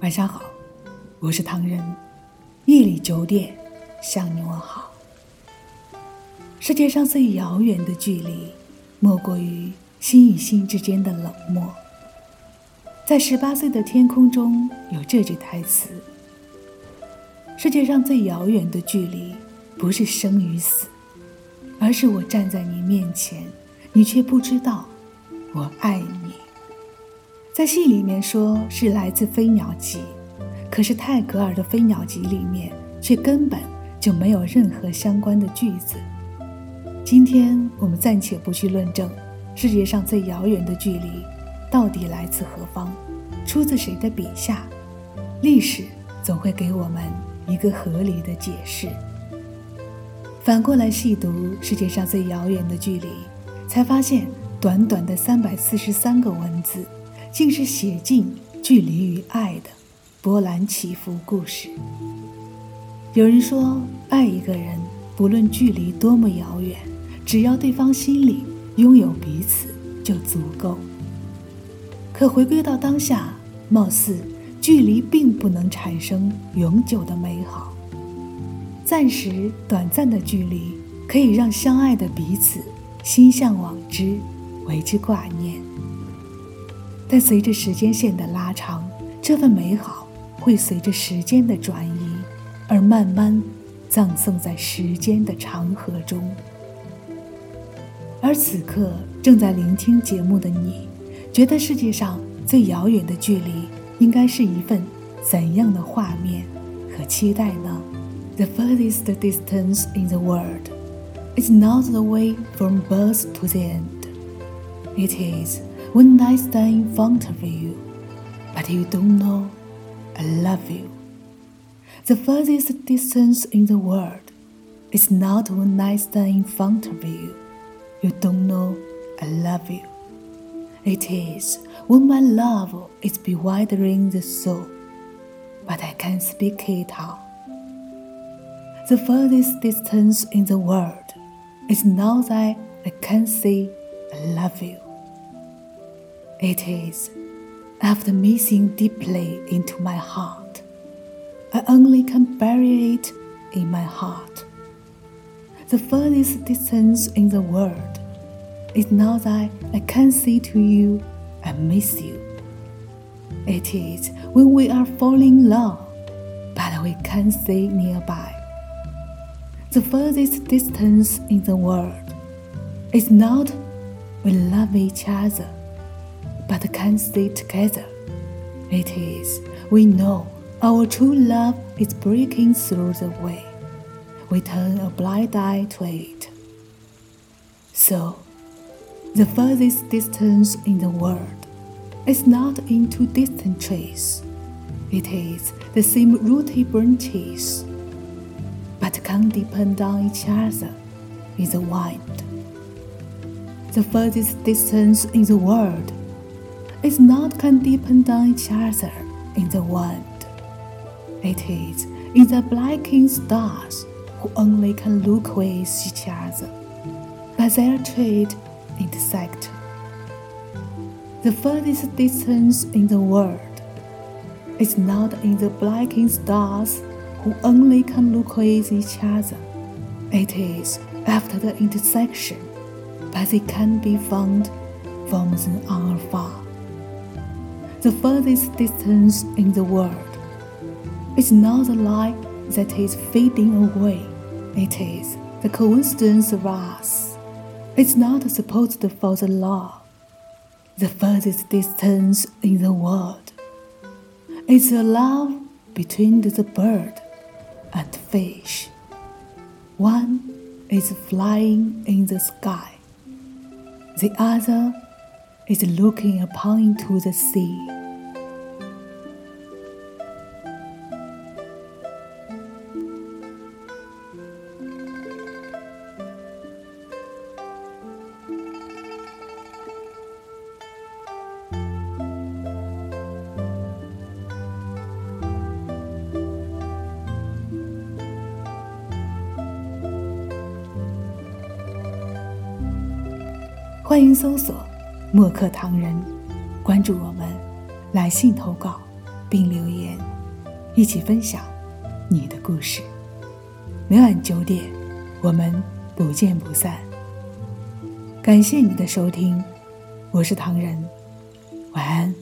晚上好，我是唐人。夜里九点，向你问好。世界上最遥远的距离，莫过于心与心之间的冷漠。在十八岁的天空中有这句台词：世界上最遥远的距离，不是生与死，而是我站在你面前，你却不知道我爱你。在戏里面说是来自《飞鸟集》，可是泰戈尔的《飞鸟集》里面却根本就没有任何相关的句子。今天我们暂且不去论证世界上最遥远的距离到底来自何方，出自谁的笔下，历史总会给我们一个合理的解释。反过来细读世界上最遥远的距离，才发现短短的三百四十三个文字。竟是写尽距离与爱的波澜起伏故事。有人说，爱一个人，不论距离多么遥远，只要对方心里拥有彼此就足够。可回归到当下，貌似距离并不能产生永久的美好。暂时短暂的距离，可以让相爱的彼此心向往之，为之挂念。但随着时间线的拉长，这份美好会随着时间的转移而慢慢葬送在时间的长河中。而此刻正在聆听节目的你，觉得世界上最遥远的距离应该是一份怎样的画面和期待呢？The furthest distance in the world is not the way from birth to the end. It is. When I stand in front of you, but you don't know I love you. The furthest distance in the world is not when I stand in front of you, you don't know I love you. It is when my love is bewildering the soul, but I can't speak it out. The furthest distance in the world is now that I can say I love you. It is after missing deeply into my heart. I only can bury it in my heart. The furthest distance in the world is now that I can say to you, I miss you. It is when we are falling in love, but we can't stay nearby. The furthest distance in the world is not we love each other but can't stay together. It is, we know our true love is breaking through the way. We turn a blind eye to it. So, the furthest distance in the world is not into distant trees. It is the same rooted branches, but can depend on each other in the wind. The furthest distance in the world is not can depend on each other in the wind. It is in the blinking stars who only can look with each other, but their trade intersect. The furthest distance in the world is not in the blinking stars who only can look with each other. It is after the intersection, but they can be found from the afar the furthest distance in the world. It's not the light that is fading away, it is the coincidence of us. It's not supposed for the law. The furthest distance in the world is a love between the bird and fish. One is flying in the sky, the other is looking upon into the sea. 欢迎搜索。 墨客唐人，关注我们，来信投稿，并留言，一起分享你的故事。每晚九点，我们不见不散。感谢你的收听，我是唐人，晚安。